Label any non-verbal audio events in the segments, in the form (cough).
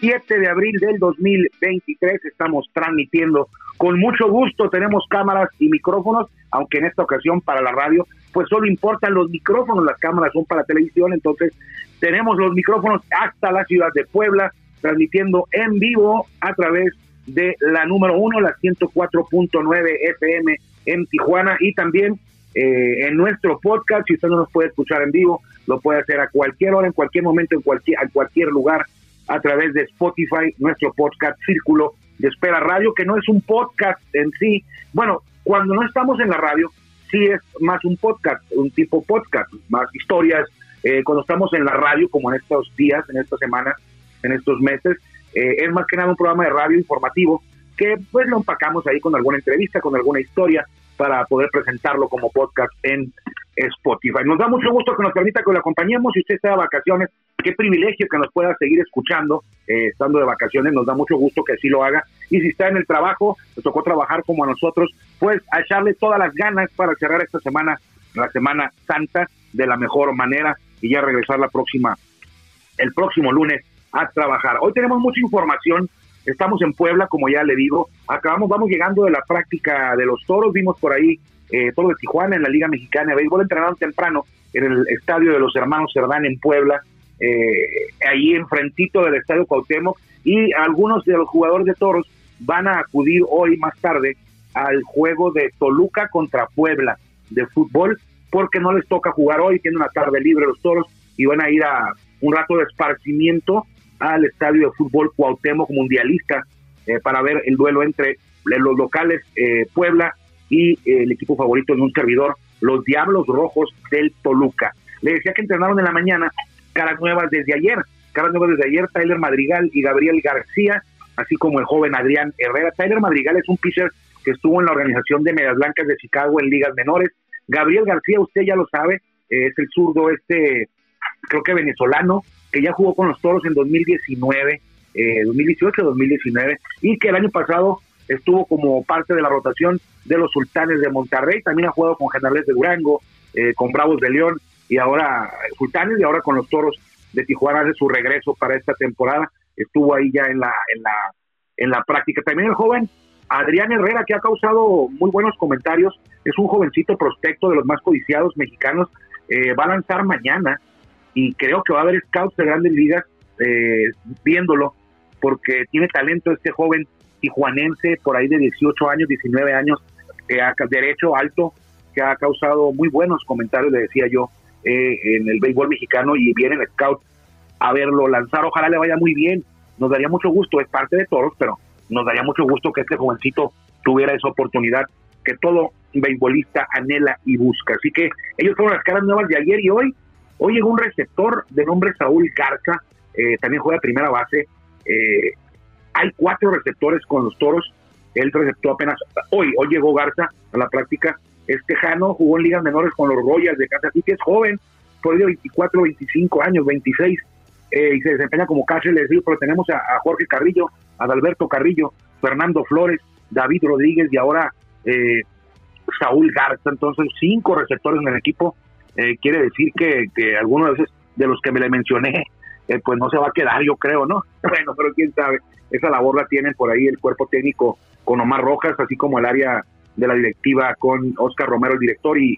7 de abril del 2023 estamos transmitiendo con mucho gusto, tenemos cámaras y micrófonos, aunque en esta ocasión para la radio pues solo importan los micrófonos, las cámaras son para televisión, entonces tenemos los micrófonos hasta la ciudad de Puebla, transmitiendo en vivo a través de la número uno, la 104.9 FM en Tijuana y también eh, en nuestro podcast, si usted no nos puede escuchar en vivo, lo puede hacer a cualquier hora, en cualquier momento, en cualquier, a cualquier lugar, a través de Spotify, nuestro podcast Círculo de Espera Radio, que no es un podcast en sí. Bueno, cuando no estamos en la radio, sí es más un podcast, un tipo podcast, más historias. Eh, cuando estamos en la radio, como en estos días, en estas semanas, en estos meses, eh, es más que nada un programa de radio informativo que pues lo empacamos ahí con alguna entrevista, con alguna historia para poder presentarlo como podcast en Spotify. Nos da mucho gusto que nos permita que lo acompañemos. Si usted está de vacaciones, qué privilegio que nos pueda seguir escuchando eh, estando de vacaciones. Nos da mucho gusto que así lo haga. Y si está en el trabajo, le tocó trabajar como a nosotros, pues a echarle todas las ganas para cerrar esta semana, la Semana Santa, de la mejor manera y ya regresar la próxima, el próximo lunes a trabajar. Hoy tenemos mucha información. Estamos en Puebla, como ya le digo. Acabamos, vamos llegando de la práctica de los toros. Vimos por ahí eh, Toro de Tijuana en la Liga Mexicana de Béisbol. Entrenaron temprano en el estadio de los hermanos Cerdán en Puebla, eh, ahí enfrentito del estadio Cuauhtémoc. Y algunos de los jugadores de toros van a acudir hoy más tarde al juego de Toluca contra Puebla de fútbol, porque no les toca jugar hoy, tienen una tarde libre los toros y van a ir a un rato de esparcimiento al estadio de fútbol Cuauhtémoc Mundialista eh, para ver el duelo entre los locales eh, Puebla y eh, el equipo favorito de un servidor, los Diablos Rojos del Toluca. Le decía que entrenaron en la mañana caras nuevas desde ayer, caras nuevas desde ayer, Tyler Madrigal y Gabriel García, así como el joven Adrián Herrera. Tyler Madrigal es un pitcher que estuvo en la organización de Medias Blancas de Chicago en ligas menores. Gabriel García, usted ya lo sabe, es el zurdo este, creo que venezolano, que ya jugó con los Toros en 2019, eh, 2018, 2019, y que el año pasado estuvo como parte de la rotación de los Sultanes de Monterrey, también ha jugado con Generales de Durango, eh, con Bravos de León, y ahora Sultanes, y ahora con los Toros de Tijuana hace su regreso para esta temporada, estuvo ahí ya en la, en la, en la práctica. También el joven Adrián Herrera, que ha causado muy buenos comentarios, es un jovencito prospecto de los más codiciados mexicanos, eh, va a lanzar mañana y creo que va a haber scouts de grandes ligas eh, viéndolo porque tiene talento este joven tijuanense por ahí de 18 años, 19 años, ha derecho alto, que ha causado muy buenos comentarios, le decía yo, eh, en el béisbol mexicano y viene el scout a verlo lanzar, ojalá le vaya muy bien, nos daría mucho gusto, es parte de todos, pero nos daría mucho gusto que este jovencito tuviera esa oportunidad que todo beisbolista anhela y busca. Así que ellos fueron las caras nuevas de ayer y hoy. Hoy llegó un receptor de nombre Saúl Garza, eh, también juega primera base. Eh, hay cuatro receptores con los toros. Él receptó apenas hoy. Hoy llegó Garza a la práctica. Es tejano, jugó en ligas menores con los Royals de Kansas City. Es joven, por de 24, 25 años, 26. Eh, y se desempeña como catcher, les digo, pero tenemos a, Jorge Carrillo, a Adalberto Carrillo, Fernando Flores, David Rodríguez y ahora eh, Saúl Garza. Entonces, cinco receptores en el equipo. Eh, quiere decir que, que algunos de, esos, de los que me le mencioné, eh, pues no se va a quedar, yo creo, ¿no? (laughs) Bueno, pero quién sabe. Esa labor la tienen por ahí el cuerpo técnico con Omar Rojas, así como el área de la directiva con Oscar Romero, el director, y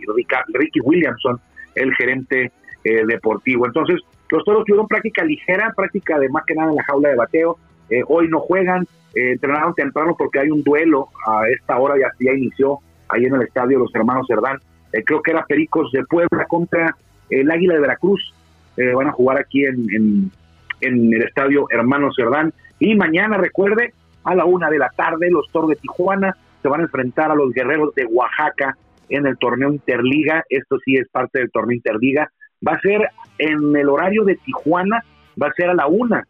Ricky Williamson, el gerente eh, deportivo. Entonces, los toros tuvieron práctica ligera, práctica de más que nada en la jaula de bateo, eh, hoy no juegan, eh, entrenaron temprano porque hay un duelo a esta hora, ya, ya inició ahí en el estadio los hermanos Cerdán. Eh, creo que era Pericos de Puebla contra el Águila de Veracruz. van a jugar aquí en, en, el estadio Hermanos Cerdán. Y mañana, recuerde, a la una de la tarde, los Toros de Tijuana se van a enfrentar a los Guerreros de Oaxaca en el torneo Interliga. Esto sí es parte del torneo Interliga. Va a ser en el horario de Tijuana, va a ser a la una,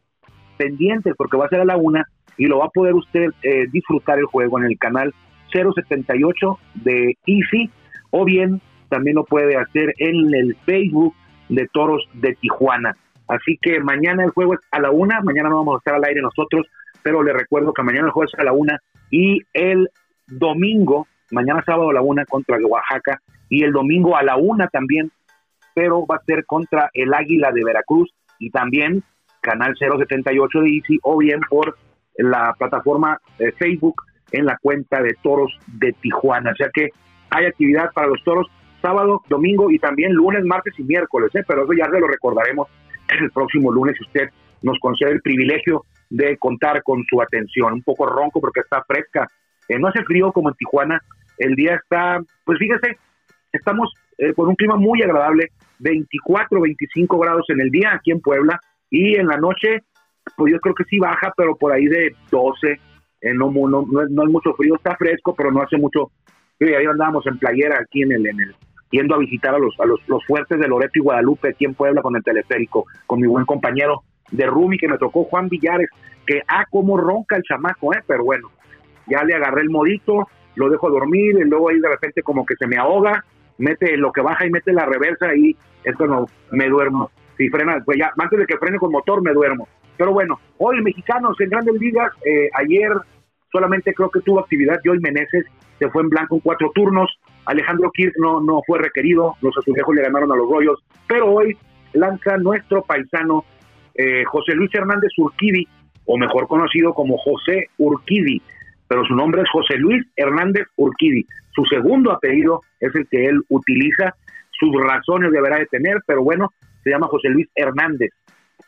pendiente porque va a ser a la una y lo va a poder usted eh, disfrutar el juego en el canal 078 de Easy o bien también lo puede hacer en el Facebook de Toros de Tijuana. Así que mañana el juego es a la una, mañana no vamos a estar al aire nosotros, pero le recuerdo que mañana el juego es a la una y el domingo, mañana sábado a la una contra Oaxaca y el domingo a la una también, pero va a ser contra el Águila de Veracruz y también canal 078 de Easy o bien por la plataforma de Facebook en la cuenta de Toros de Tijuana. O sea que hay actividad para los toros sábado, domingo y también lunes, martes y miércoles, ¿eh? pero eso ya se lo recordaremos el próximo lunes si usted nos concede el privilegio de contar con su atención. Un poco ronco porque está fresca. Eh, no hace frío como en Tijuana. El día está, pues fíjese, estamos eh, con un clima muy agradable, 24, 25 grados en el día aquí en Puebla y en la noche, pues yo creo que sí baja, pero por ahí de 12, eh, no, no, no, no, es mucho frío, está fresco, pero no hace mucho frío. Ahí andábamos en playera aquí en el, en el, yendo a visitar a los, a los, los fuertes de Loreto y Guadalupe aquí en Puebla con el teleférico, con mi buen compañero de Rumi que me tocó Juan Villares, que ah, como ronca el chamaco, eh, pero bueno, ya le agarré el modito, lo dejo dormir y luego ahí de repente como que se me ahoga, mete lo que baja y mete la reversa y esto no, me duermo si frena, pues ya, antes de que frene con motor me duermo. Pero bueno, hoy mexicanos en grandes ligas, eh, ayer solamente creo que tuvo actividad Joey Meneses, se fue en blanco en cuatro turnos, Alejandro Kirk no, no fue requerido, los azulejos le ganaron a los rollos, pero hoy lanza nuestro paisano eh, José Luis Hernández Urquidi, o mejor conocido como José Urquidi, pero su nombre es José Luis Hernández Urquidi. Su segundo apellido es el que él utiliza, sus razones deberá de tener, pero bueno, se llama José Luis Hernández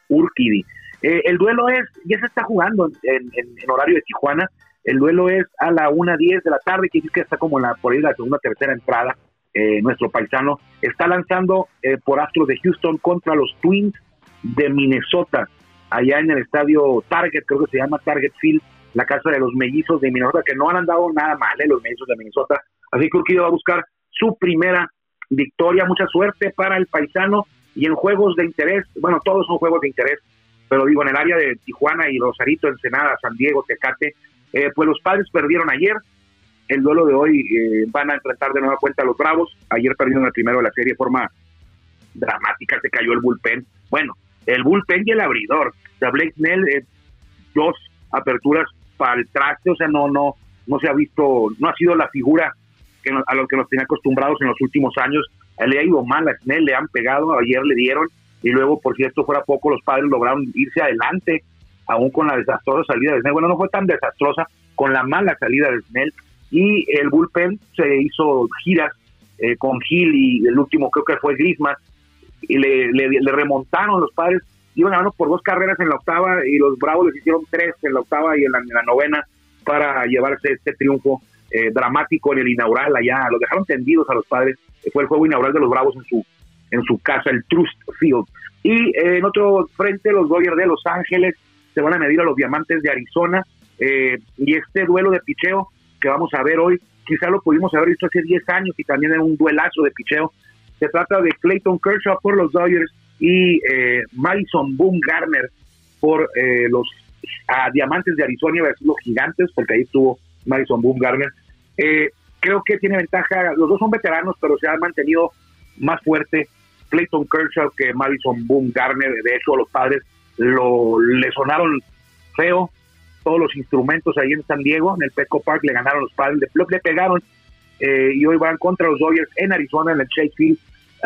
Urquidi. Eh, el duelo es, ya se está jugando en, horario de Tijuana, el duelo es a la 1.10 de la tarde, que que está como la, por ahí la segunda, tercera entrada. Eh, nuestro paisano está lanzando eh, por Astros de Houston contra los Twins de Minnesota, allá en el estadio Target, creo que se llama Target Field, la casa de los mellizos de Minnesota, que no han andado nada mal, los mellizos de Minnesota. Así que Urquidi va a buscar su primera victoria. Mucha suerte para el paisano y en juegos de interés, bueno, todos son juegos de interés, pero digo, en el área de Tijuana y Rosarito, Ensenada, San Diego, Tecate, eh, pues los padres perdieron ayer, el duelo de hoy eh, van a enfrentar de nueva cuenta a los Bravos, ayer perdieron el primero de la serie de forma dramática, se cayó el bullpen, bueno, el bullpen y el abridor, o sea, Blake Snell, eh, dos aperturas para el traste, o sea, no, no, no se ha visto, no ha sido la figura que a lo que nos tenía acostumbrados en los últimos años, le ha ido mal a Snell, le han pegado, ayer le dieron, y luego, por cierto, fuera poco, los padres lograron irse adelante, aún con la desastrosa salida de Snell. Bueno, no fue tan desastrosa, con la mala salida de Snell, y el bullpen se hizo giras eh, con Gil y el último creo que fue Grisman, y le, remontaron los padres, iban ganando por dos carreras en la octava, y los Bravos les hicieron tres en la octava y en la, novena para llevarse este triunfo eh, dramático en el inaugural allá, los dejaron tendidos a los padres. Fue el juego inaugural de los Bravos en su, en su casa, el Trust Field. Y eh, en otro frente, los Dodgers de Los Ángeles se van a medir a los Diamantes de Arizona. Eh, y este duelo de picheo que vamos a ver hoy, quizá lo pudimos haber visto hace 10 años y también era un duelazo de picheo. Se trata de Clayton Kershaw por los Dodgers y eh, Madison Boone Garner por eh, los Diamantes de Arizona, iba a decir los gigantes, porque ahí estuvo Madison Boone Garner. Eh, creo que tiene ventaja, los dos son veteranos, pero se han mantenido más fuerte Clayton Kershaw que Madison Boone Garner, de hecho los padres lo le sonaron feo todos los instrumentos ahí en San Diego, en el Petco Park le ganaron los padres, le, le pegaron eh, y hoy van contra los Dodgers en Arizona, en el Chase Field,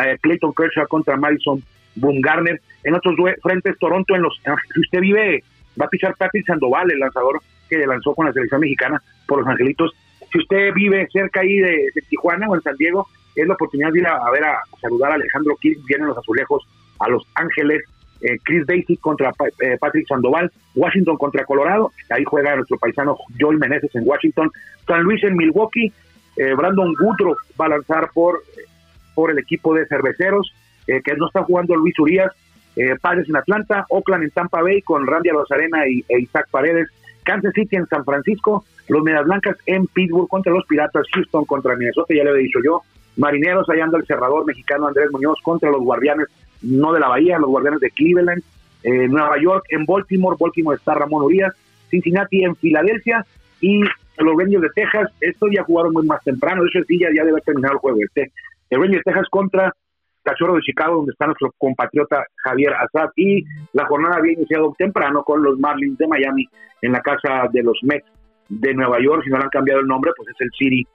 eh, Clayton Kershaw contra Madison Boone Garner, en otros frentes Toronto, en los si usted vive, va a pichar Patrick Sandoval, el lanzador que lanzó con la selección mexicana por los Angelitos, si usted vive cerca ahí de, Tijuana o en San Diego, es la oportunidad de ir a, ver a, saludar a Alejandro Kirk, vienen los azulejos a Los Ángeles eh, Chris Daisy contra eh, Patrick Sandoval, Washington contra Colorado, ahí juega nuestro paisano Joey Meneses en Washington, San Luis en Milwaukee, eh, Brandon Woodruff va a lanzar por, por el equipo de cerveceros, que no está jugando Luis Urias, Padres en Atlanta, Oakland en Tampa Bay con Randy Alozarena y, e Isaac Paredes, Kansas City en San Francisco, los Medias Blancas en Pittsburgh contra los Piratas, Houston contra Minnesota, ya le había dicho yo, Marineros allá anda el cerrador mexicano Andrés Muñoz contra los Guardianes no de la Bahía, los Guardianes de Cleveland, eh, Nueva York en Baltimore, Baltimore está Ramón Urias, Cincinnati en Filadelfia y los Rangers de Texas, estos ya jugaron muy más temprano, de hecho sí ya, ya debe terminar el juego este. El Rangers de Texas contra Cachorro de Chicago, donde está nuestro compatriota Javier Azad, y la jornada había iniciado temprano con los Marlins de Miami en la casa de los Mets de Nueva York, si no le han cambiado el nombre, pues es el City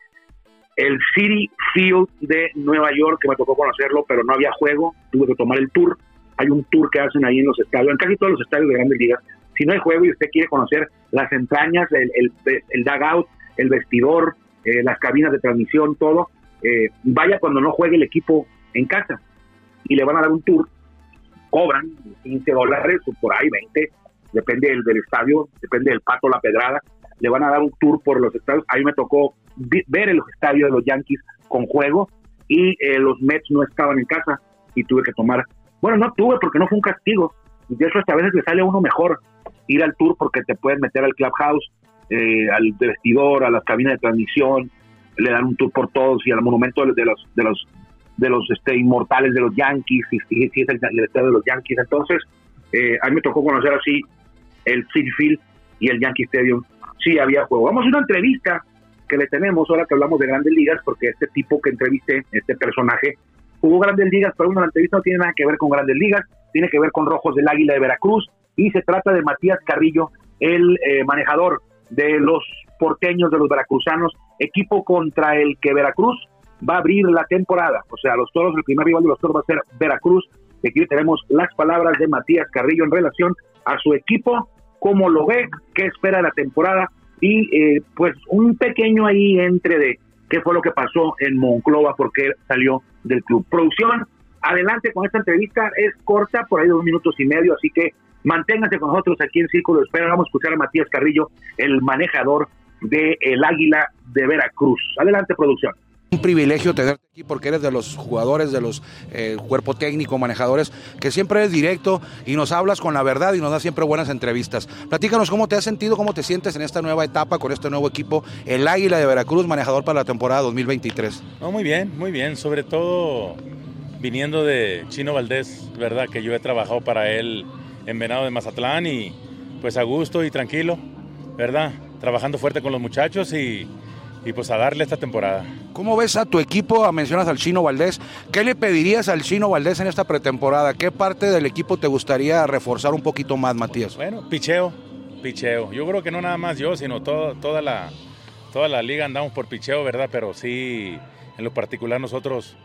el City Field de Nueva York, que me tocó conocerlo, pero no había juego, tuve que tomar el tour. Hay un tour que hacen ahí en los estadios, en casi todos los estadios de grandes ligas. Si no hay juego y usted quiere conocer las entrañas, el, el, dugout, el vestidor, eh, las cabinas de transmisión, todo, eh, vaya cuando no juegue el equipo en casa y le van a dar un tour. Cobran 15 dólares o por ahí 20, depende del, del estadio, depende del pato, la pedrada. Le van a dar un tour por los estadios. Ahí me tocó ver el estadio de los Yankees con juego y eh, los Mets no estaban en casa y tuve que tomar, bueno, no tuve porque no fue un castigo, de hecho hasta a veces le sale a uno mejor ir al tour porque te puedes meter al clubhouse, eh, al vestidor, a las cabinas de transmisión, le dan un tour por todos y al monumento de los de los de los este, inmortales de los Yankees, y si, es el, estadio de los Yankees, entonces eh, a mí me tocó conocer así el City Field y el Yankee Stadium, sí había juego. Vamos a una entrevista que le tenemos ahora que hablamos de grandes ligas, porque este tipo que entrevisté, este personaje, jugó grandes ligas, pero una entrevista no tiene nada que ver con grandes ligas, tiene que ver con Rojos del Águila de Veracruz, y se trata de Matías Carrillo, el eh, manejador de los porteños de los veracruzanos, equipo contra el que Veracruz va a abrir la temporada. O sea, los toros, el primer rival de los toros va a ser Veracruz. Aquí tenemos las palabras de Matías Carrillo en relación a su equipo, cómo lo ve, qué espera la temporada y eh, pues un pequeño ahí entre de qué fue lo que pasó en Monclova, porque salió del club. Producción, adelante con esta entrevista, es corta, por ahí dos minutos y medio, así que manténganse con nosotros aquí en Círculo de Espera. Vamos a escuchar a Matías Carrillo, el manejador de El Águila de Veracruz. Adelante, producción un privilegio tenerte aquí porque eres de los jugadores, de los eh, cuerpo técnico, manejadores, que siempre eres directo y nos hablas con la verdad y nos das siempre buenas entrevistas. Platícanos cómo te has sentido, cómo te sientes en esta nueva etapa con este nuevo equipo, el Águila de Veracruz, manejador para la temporada 2023. No, muy bien, muy bien, sobre todo viniendo de Chino Valdés, ¿verdad? Que yo he trabajado para él en Venado de Mazatlán y pues a gusto y tranquilo, ¿verdad? Trabajando fuerte con los muchachos y y pues a darle esta temporada. ¿Cómo ves a tu equipo? Ah, mencionas al Chino Valdés. ¿Qué le pedirías al Chino Valdés en esta pretemporada? ¿Qué parte del equipo te gustaría reforzar un poquito más, Matías? Bueno, picheo, picheo. Yo creo que no nada más yo, sino toda, la, toda la liga andamos por picheo, ¿verdad? Pero sí, en lo particular nosotros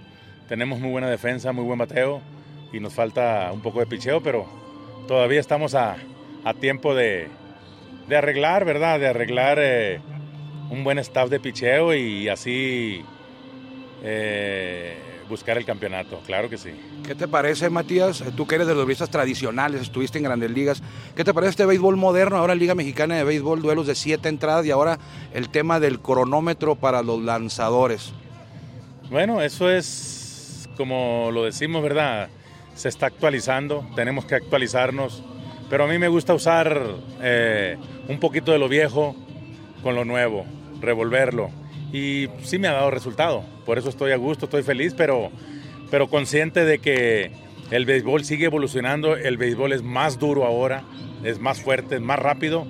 tenemos muy buena defensa, muy buen bateo y nos falta un poco de picheo, pero todavía estamos a, tiempo de, arreglar, ¿verdad? De arreglar... Eh, un buen staff de picheo y así eh, buscar el campeonato, claro que sí. ¿Qué te parece, Matías? Tú que eres de los beisbolistas tradicionales, estuviste en grandes ligas. ¿Qué te parece este béisbol moderno? Ahora Liga Mexicana de Béisbol, duelos de siete entradas y ahora el tema del cronómetro para los lanzadores. Bueno, eso es como lo decimos, ¿verdad? Se está actualizando, tenemos que actualizarnos, pero a mí me gusta usar eh, un poquito de lo viejo con lo nuevo revolverlo. Y sí me ha dado resultado. Por eso estoy a gusto, estoy feliz, pero, pero consciente de que el béisbol sigue evolucionando, el béisbol es más duro ahora, es más fuerte, es más rápido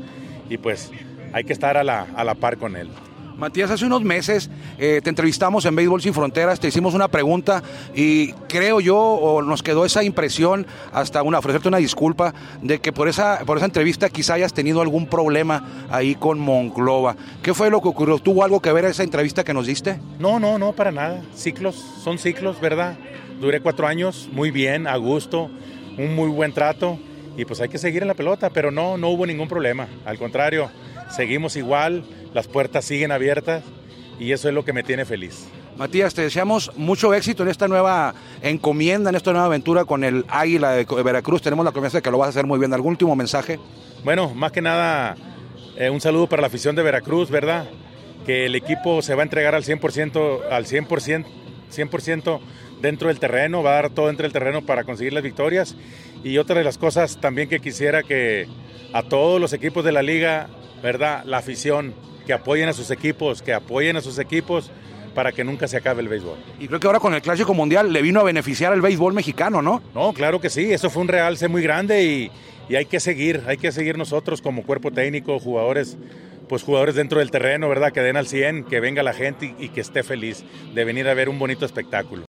y pues hay que estar a la, a la par con él. Matías, hace unos meses eh, te entrevistamos en Béisbol Sin Fronteras, te hicimos una pregunta y creo yo, o nos quedó esa impresión, hasta una, ofrecerte una disculpa, de que por esa, por esa entrevista quizá hayas tenido algún problema ahí con Monclova. ¿Qué fue lo que ocurrió? ¿Tuvo algo que ver esa entrevista que nos diste? No, no, no, para nada. Ciclos, son ciclos, ¿verdad? Duré cuatro años, muy bien, a gusto, un muy buen trato y pues hay que seguir en la pelota, pero no, no hubo ningún problema. Al contrario, seguimos igual, las puertas siguen abiertas y eso es lo que me tiene feliz. Matías, te deseamos mucho éxito en esta nueva encomienda, en esta nueva aventura con el Águila de Veracruz. Tenemos la confianza de que lo vas a hacer muy bien. ¿Algún último mensaje? Bueno, más que nada, eh, un saludo para la afición de Veracruz, ¿verdad? Que el equipo se va a entregar al 100%, al 100%, 100% dentro del terreno, va a dar todo dentro del terreno para conseguir las victorias. Y otra de las cosas también que quisiera que a todos los equipos de la liga, ¿verdad? La afición, que apoyen a sus equipos, que apoyen a sus equipos para que nunca se acabe el béisbol. Y creo que ahora con el Clásico Mundial le vino a beneficiar al béisbol mexicano, ¿no? No, claro que sí, eso fue un realce muy grande y, hay que seguir, hay que seguir nosotros como cuerpo técnico, jugadores, pues jugadores dentro del terreno, ¿verdad? Que den al 100, que venga la gente y, que esté feliz de venir a ver un bonito espectáculo.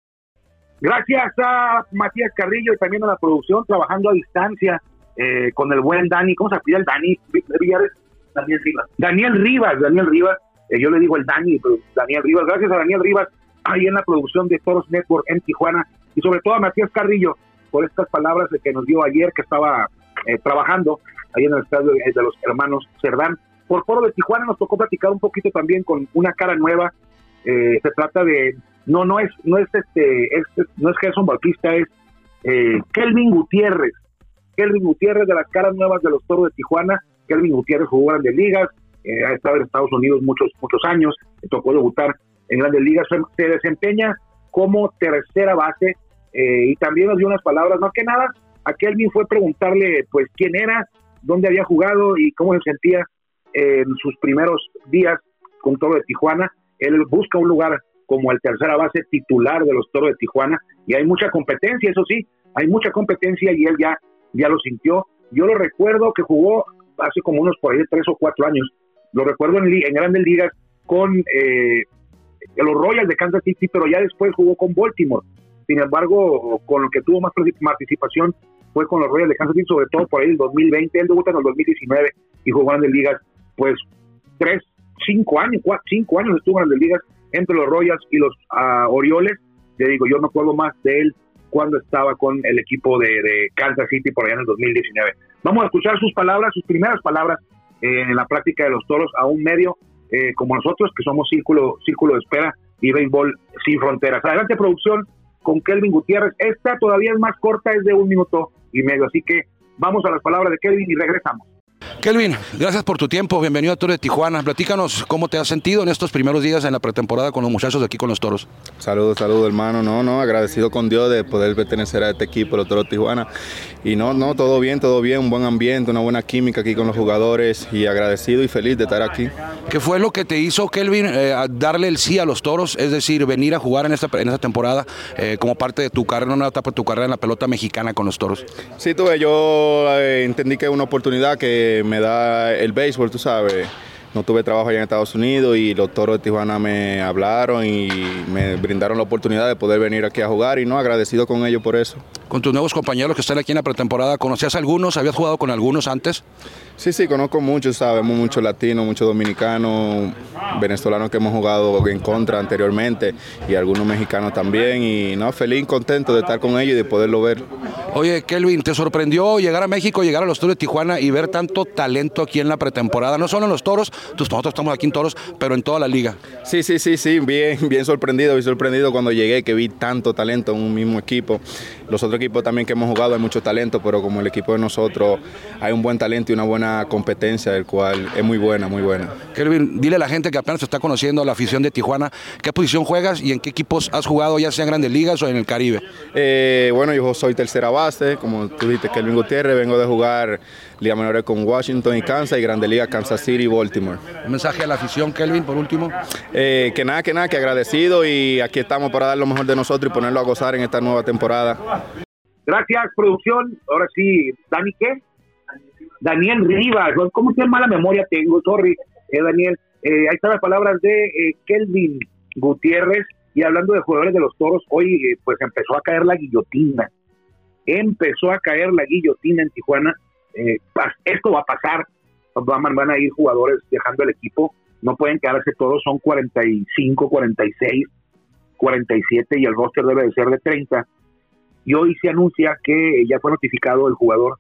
Gracias a Matías Carrillo y también a la producción, trabajando a distancia eh, con el buen Dani. ¿Cómo se pide el Dani Villares? Daniel Rivas. Daniel Rivas, Daniel Rivas. Eh, yo le digo el Dani, Daniel Rivas. Gracias a Daniel Rivas ahí en la producción de Toros Network en Tijuana y sobre todo a Matías Carrillo por estas palabras que nos dio ayer que estaba eh, trabajando ahí en el estadio de los hermanos Cerdán. Por Foro de Tijuana nos tocó platicar un poquito también con una cara nueva. se trata de no no es no es este no es Gerson Bautista es eh, Kelvin Gutiérrez Kelvin Gutiérrez de las caras nuevas de los Toros de Tijuana Kelvin Gutiérrez jugó grandes ligas eh, ha estado en Estados Unidos muchos muchos años le tocó debutar en grandes ligas se, desempeña como tercera base eh, y también nos dio unas palabras más que nada a Kelvin fue preguntarle pues quién era dónde había jugado y cómo se sentía en sus primeros días con Toro de Tijuana él busca un lugar como el tercera base titular de los Toros de Tijuana y hay mucha competencia, eso sí, hay mucha competencia y él ya, ya lo sintió. Yo lo recuerdo que jugó hace como unos por ahí tres o cuatro años, lo recuerdo en, grandes ligas con eh, los Royals de Kansas City, pero ya después jugó con Baltimore. Sin embargo, con lo que tuvo más participación fue con los Royals de Kansas City, sobre todo por ahí el 2020, él debuta en el 2019 y jugó grandes ligas, pues tres, cinco años, cuatro, cinco años estuvo en grandes ligas entre los Royals y los uh, Orioles. Te digo, yo no acuerdo más de él cuando estaba con el equipo de, Kansas City por allá en el 2019. Vamos a escuchar sus palabras, sus primeras palabras eh, en la práctica de los toros a un medio eh, como nosotros, que somos Círculo, Círculo de Espera y Béisbol Sin Fronteras. Adelante, producción, con Kelvin Gutiérrez. Esta todavía es más corta, es de un minuto y medio, así que vamos a las palabras de Kelvin y regresamos. Kelvin, gracias por tu tiempo. Bienvenido a Toro de Tijuana. Platícanos cómo te has sentido en estos primeros días en la pretemporada con los muchachos de aquí con los toros. Saludos, saludos, hermano. No, no, agradecido con Dios de poder pertenecer a este equipo, los toros de Tijuana. Y no, no, todo bien, todo bien, un buen ambiente, una buena química aquí con los jugadores y agradecido y feliz de estar aquí. ¿Qué fue lo que te hizo, Kelvin, eh, darle el sí a los toros? Es decir, venir a jugar en esta, en esta temporada eh, como parte de tu carrera, una etapa de tu carrera en la pelota mexicana con los toros. Sí, tuve, yo eh, entendí que es una oportunidad que me da el béisbol, tú sabes. No tuve trabajo allá en Estados Unidos y los toros de Tijuana me hablaron y me brindaron la oportunidad de poder venir aquí a jugar y no agradecido con ellos por eso. Con tus nuevos compañeros que están aquí en la pretemporada, ¿conocías algunos? ¿Habías jugado con algunos antes? Sí, sí, conozco muchos, sabemos, muchos latinos, muchos dominicanos, venezolanos que hemos jugado en contra anteriormente y algunos mexicanos también. Y no, feliz, contento de estar con ellos y de poderlo ver. Oye, Kelvin, ¿te sorprendió llegar a México, llegar a los Toros de Tijuana y ver tanto talento aquí en la pretemporada? No solo en los Toros, nosotros estamos aquí en Toros, pero en toda la liga. Sí, sí, sí, sí, bien, bien sorprendido, bien sorprendido cuando llegué, que vi tanto talento en un mismo equipo. Los otros equipos también que hemos jugado hay mucho talento, pero como el equipo de nosotros hay un buen talento y una buena competencia, del cual es muy buena, muy buena. Kelvin, dile a la gente que apenas se está conociendo la afición de Tijuana, ¿qué posición juegas y en qué equipos has jugado, ya sea en Grandes Ligas o en el Caribe? Eh, bueno, yo soy tercera base, como tú dijiste, Kelvin Gutiérrez, vengo de jugar Liga Menores con Washington y Kansas y Grande Liga Kansas City y Baltimore. Un mensaje a la afición, Kelvin, por último. Eh, que nada, que nada, que agradecido y aquí estamos para dar lo mejor de nosotros y ponerlo a gozar en esta nueva temporada. Gracias, producción. Ahora sí, Dani, ¿qué? Daniel Rivas. ¿Cómo qué mala memoria tengo? Sorry, eh, Daniel. Eh, ahí están las palabras de eh, Kelvin Gutiérrez. Y hablando de jugadores de los toros, hoy eh, pues empezó a caer la guillotina. Empezó a caer la guillotina en Tijuana. esto va a pasar. Van, van a ir jugadores dejando el equipo. No pueden quedarse todos. Son 45, 46, 47 y el roster debe de ser de 30 y hoy se anuncia que ya fue notificado el jugador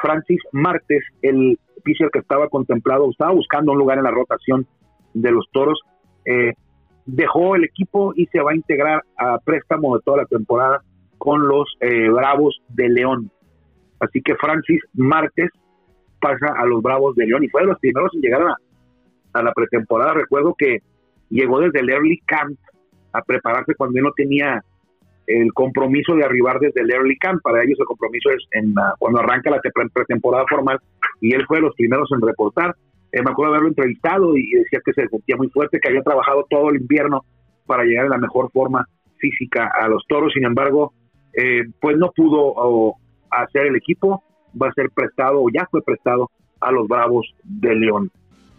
Francis Martes, el pitcher que estaba contemplado, estaba buscando un lugar en la rotación de los toros. Eh, dejó el equipo y se va a integrar a préstamo de toda la temporada con los eh, Bravos de León. Así que Francis Márquez pasa a los Bravos de León y fue de los primeros en llegar a, la pretemporada. Recuerdo que llegó desde el early camp a prepararse cuando no tenía el compromiso de arribar desde el early camp. Para ellos el compromiso es en cuando arranca la pretemporada formal y él fue de los primeros en reportar. Eh, me acuerdo de haberlo entrevistado y, decía que se sentía muy fuerte, que había trabajado todo el invierno para llegar en la mejor forma física a los toros. Sin embargo, eh, pues no pudo hacer el equipo. Va a ser prestado o ya fue prestado a los Bravos de León.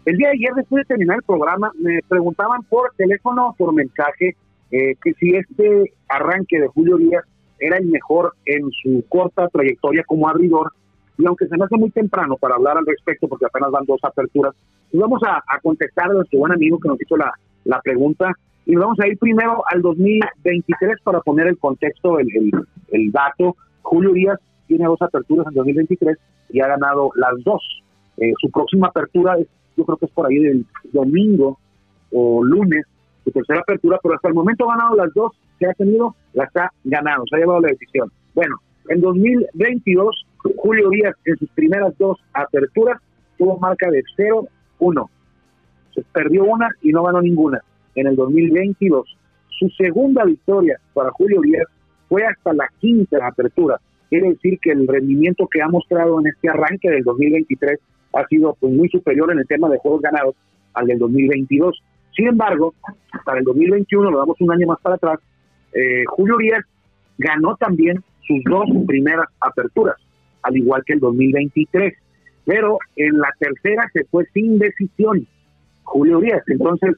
El día de ayer, después de terminar el programa, me preguntaban por teléfono, por mensaje, eh, que si este arranque de Julio Díaz era el mejor en su corta trayectoria como abridor. Y aunque se me hace muy temprano para hablar al respecto, porque apenas van dos aperturas, pues vamos a, contestar a nuestro buen amigo que nos hizo la, la pregunta. Y vamos a ir primero al 2023 para poner el contexto, el, el, dato. Julio Díaz tiene dos aperturas en 2023 y ha ganado las dos. Eh, su próxima apertura es yo creo que es por ahí del domingo o lunes, tercera apertura, pero hasta el momento ha ganado las dos que ha tenido, las ha ganado, se ha llevado la decisión. Bueno, en 2022, Julio Díaz en sus primeras dos aperturas tuvo marca de 0-1. Se perdió una y no ganó ninguna. En el 2022, su segunda victoria para Julio Díaz fue hasta la quinta apertura. Quiere decir que el rendimiento que ha mostrado en este arranque del 2023 ha sido pues, muy superior en el tema de juegos ganados al del 2022. Sin embargo, para el 2021, lo damos un año más para atrás, eh, Julio Urias ganó también sus dos primeras aperturas, al igual que el 2023. Pero en la tercera se fue sin decisión Julio Urias. Entonces,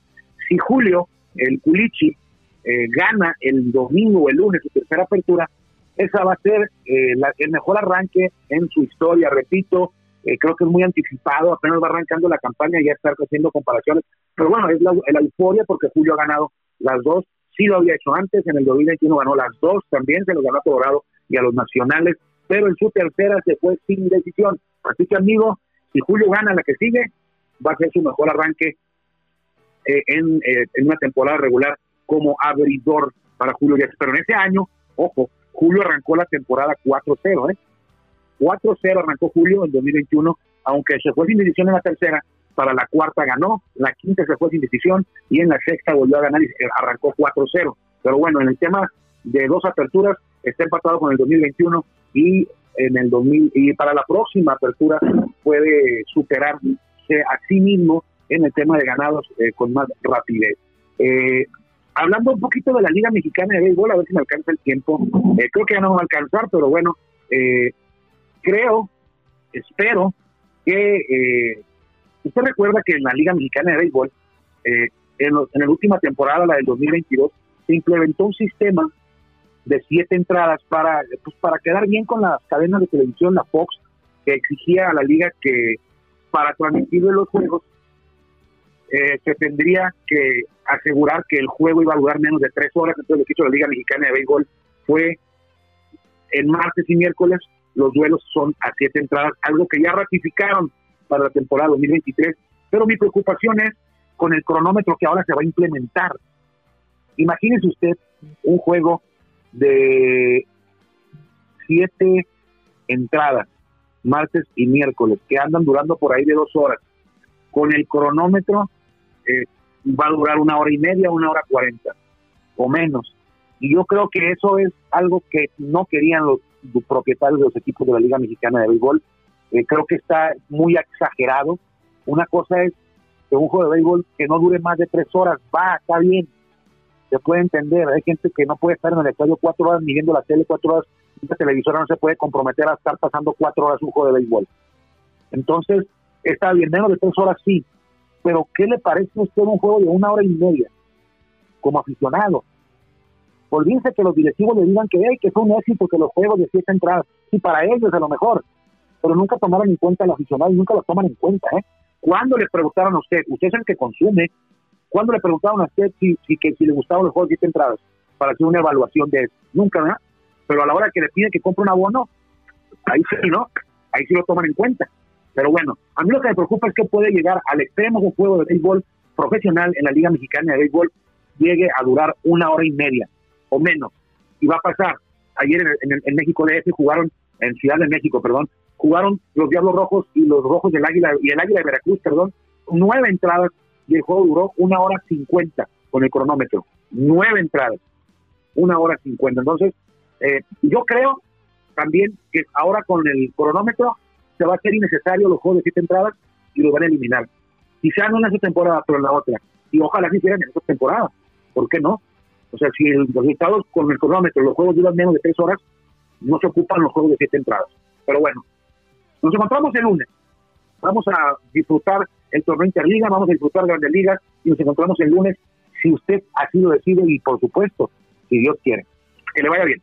si Julio, el Culichi, eh, gana el domingo o el lunes su tercera apertura, esa va a ser eh, el mejor arranque en su historia. Repito, eh, creo que es muy anticipado, apenas va arrancando la campaña y ya está haciendo comparaciones. Pero bueno, es la, euforia porque Julio ha ganado las dos, sí lo había hecho antes, en el 2021 ganó las dos, también se los ganó a y a los nacionales, pero en su tercera se fue sin decisión. Así que amigo, si Julio gana la que sigue, va a ser su mejor arranque eh, en, eh, en una temporada regular como abridor para Julio Díaz. Pero en ese año, ojo, Julio arrancó la temporada 4-0, ¿eh? 4-0 arrancó Julio en 2021, aunque se fue sin decisión en la tercera, para la cuarta ganó, la quinta se fue sin decisión y en la sexta volvió a ganar y arrancó 4-0. Pero bueno, en el tema de dos aperturas está empatado con el 2021 y en el 2000 y para la próxima apertura puede superarse a sí mismo en el tema de ganados eh, con más rapidez. Eh, hablando un poquito de la Liga Mexicana de Béisbol, a ver si me alcanza el tiempo. Eh, creo que ya no va a alcanzar, pero bueno, eh, creo, espero que eh, usted recuerda que en la Liga Mexicana de Béisbol, eh, en, en la última temporada, la del 2022, se implementó un sistema de siete entradas para, pues, para quedar bien con las cadenas de televisión, la Fox, que exigía a la liga que para transmitir los juegos eh, se tendría que asegurar que el juego iba a durar menos de tres horas. Entonces, lo que hizo la Liga Mexicana de Béisbol fue en martes y miércoles los duelos son a siete entradas, algo que ya ratificaron para la temporada 2023. Pero mi preocupación es con el cronómetro que ahora se va a implementar. Imagínese usted un juego de siete entradas, martes y miércoles, que andan durando por ahí de dos horas. Con el cronómetro eh, va a durar una hora y media, una hora cuarenta o menos. Y yo creo que eso es algo que no querían los propietarios de los equipos de la Liga Mexicana de Béisbol. Eh, creo que está muy exagerado. Una cosa es que un juego de béisbol que no dure más de tres horas, va, está bien, se puede entender. Hay gente que no puede estar en el estadio cuatro horas ni viendo la tele cuatro horas. La televisora no se puede comprometer a estar pasando cuatro horas un juego de béisbol. Entonces, está bien, menos de tres horas sí. Pero, ¿qué le parece a usted un juego de una hora y media como aficionado? Olvídense que los directivos le digan que, hay que fue un éxito que los juegos de siete entradas, y para ellos a lo mejor, pero nunca tomaron en cuenta al aficionado nunca lo toman en cuenta. ¿eh? ¿Cuándo le preguntaron a usted? Usted es el que consume. ¿Cuándo le preguntaron a usted si, si, que, si le gustaban los juegos de siete entradas para hacer una evaluación de eso? Nunca, ¿verdad? Pero a la hora que le piden que compre un abono, ahí sí, ¿no? Ahí sí lo toman en cuenta. Pero bueno, a mí lo que me preocupa es que puede llegar al extremo de un juego de béisbol profesional en la Liga Mexicana de Béisbol llegue a durar una hora y media o menos. Y va a pasar. Ayer en, en, México DF jugaron, en Ciudad de México, perdón, jugaron los Diablos Rojos y los Rojos del Águila y el Águila de Veracruz, perdón, nueve entradas y el juego duró una hora cincuenta con el cronómetro. Nueve entradas, una hora cincuenta. Entonces, eh, yo creo también que ahora con el cronómetro se va a hacer innecesario los juegos de siete entradas y lo van a eliminar. Quizá no en esta temporada, pero en la otra. Y ojalá que hicieran en esta temporada. ¿Por qué no? O sea, si los resultados con el cronómetro, los juegos duran menos de tres horas, no se ocupan los juegos de siete entradas. Pero bueno, nos encontramos el lunes. Vamos a disfrutar el torneo Interliga, vamos a disfrutar Grandes Ligas y nos encontramos el lunes si usted así lo decide y por supuesto, si Dios quiere. Que le vaya bien.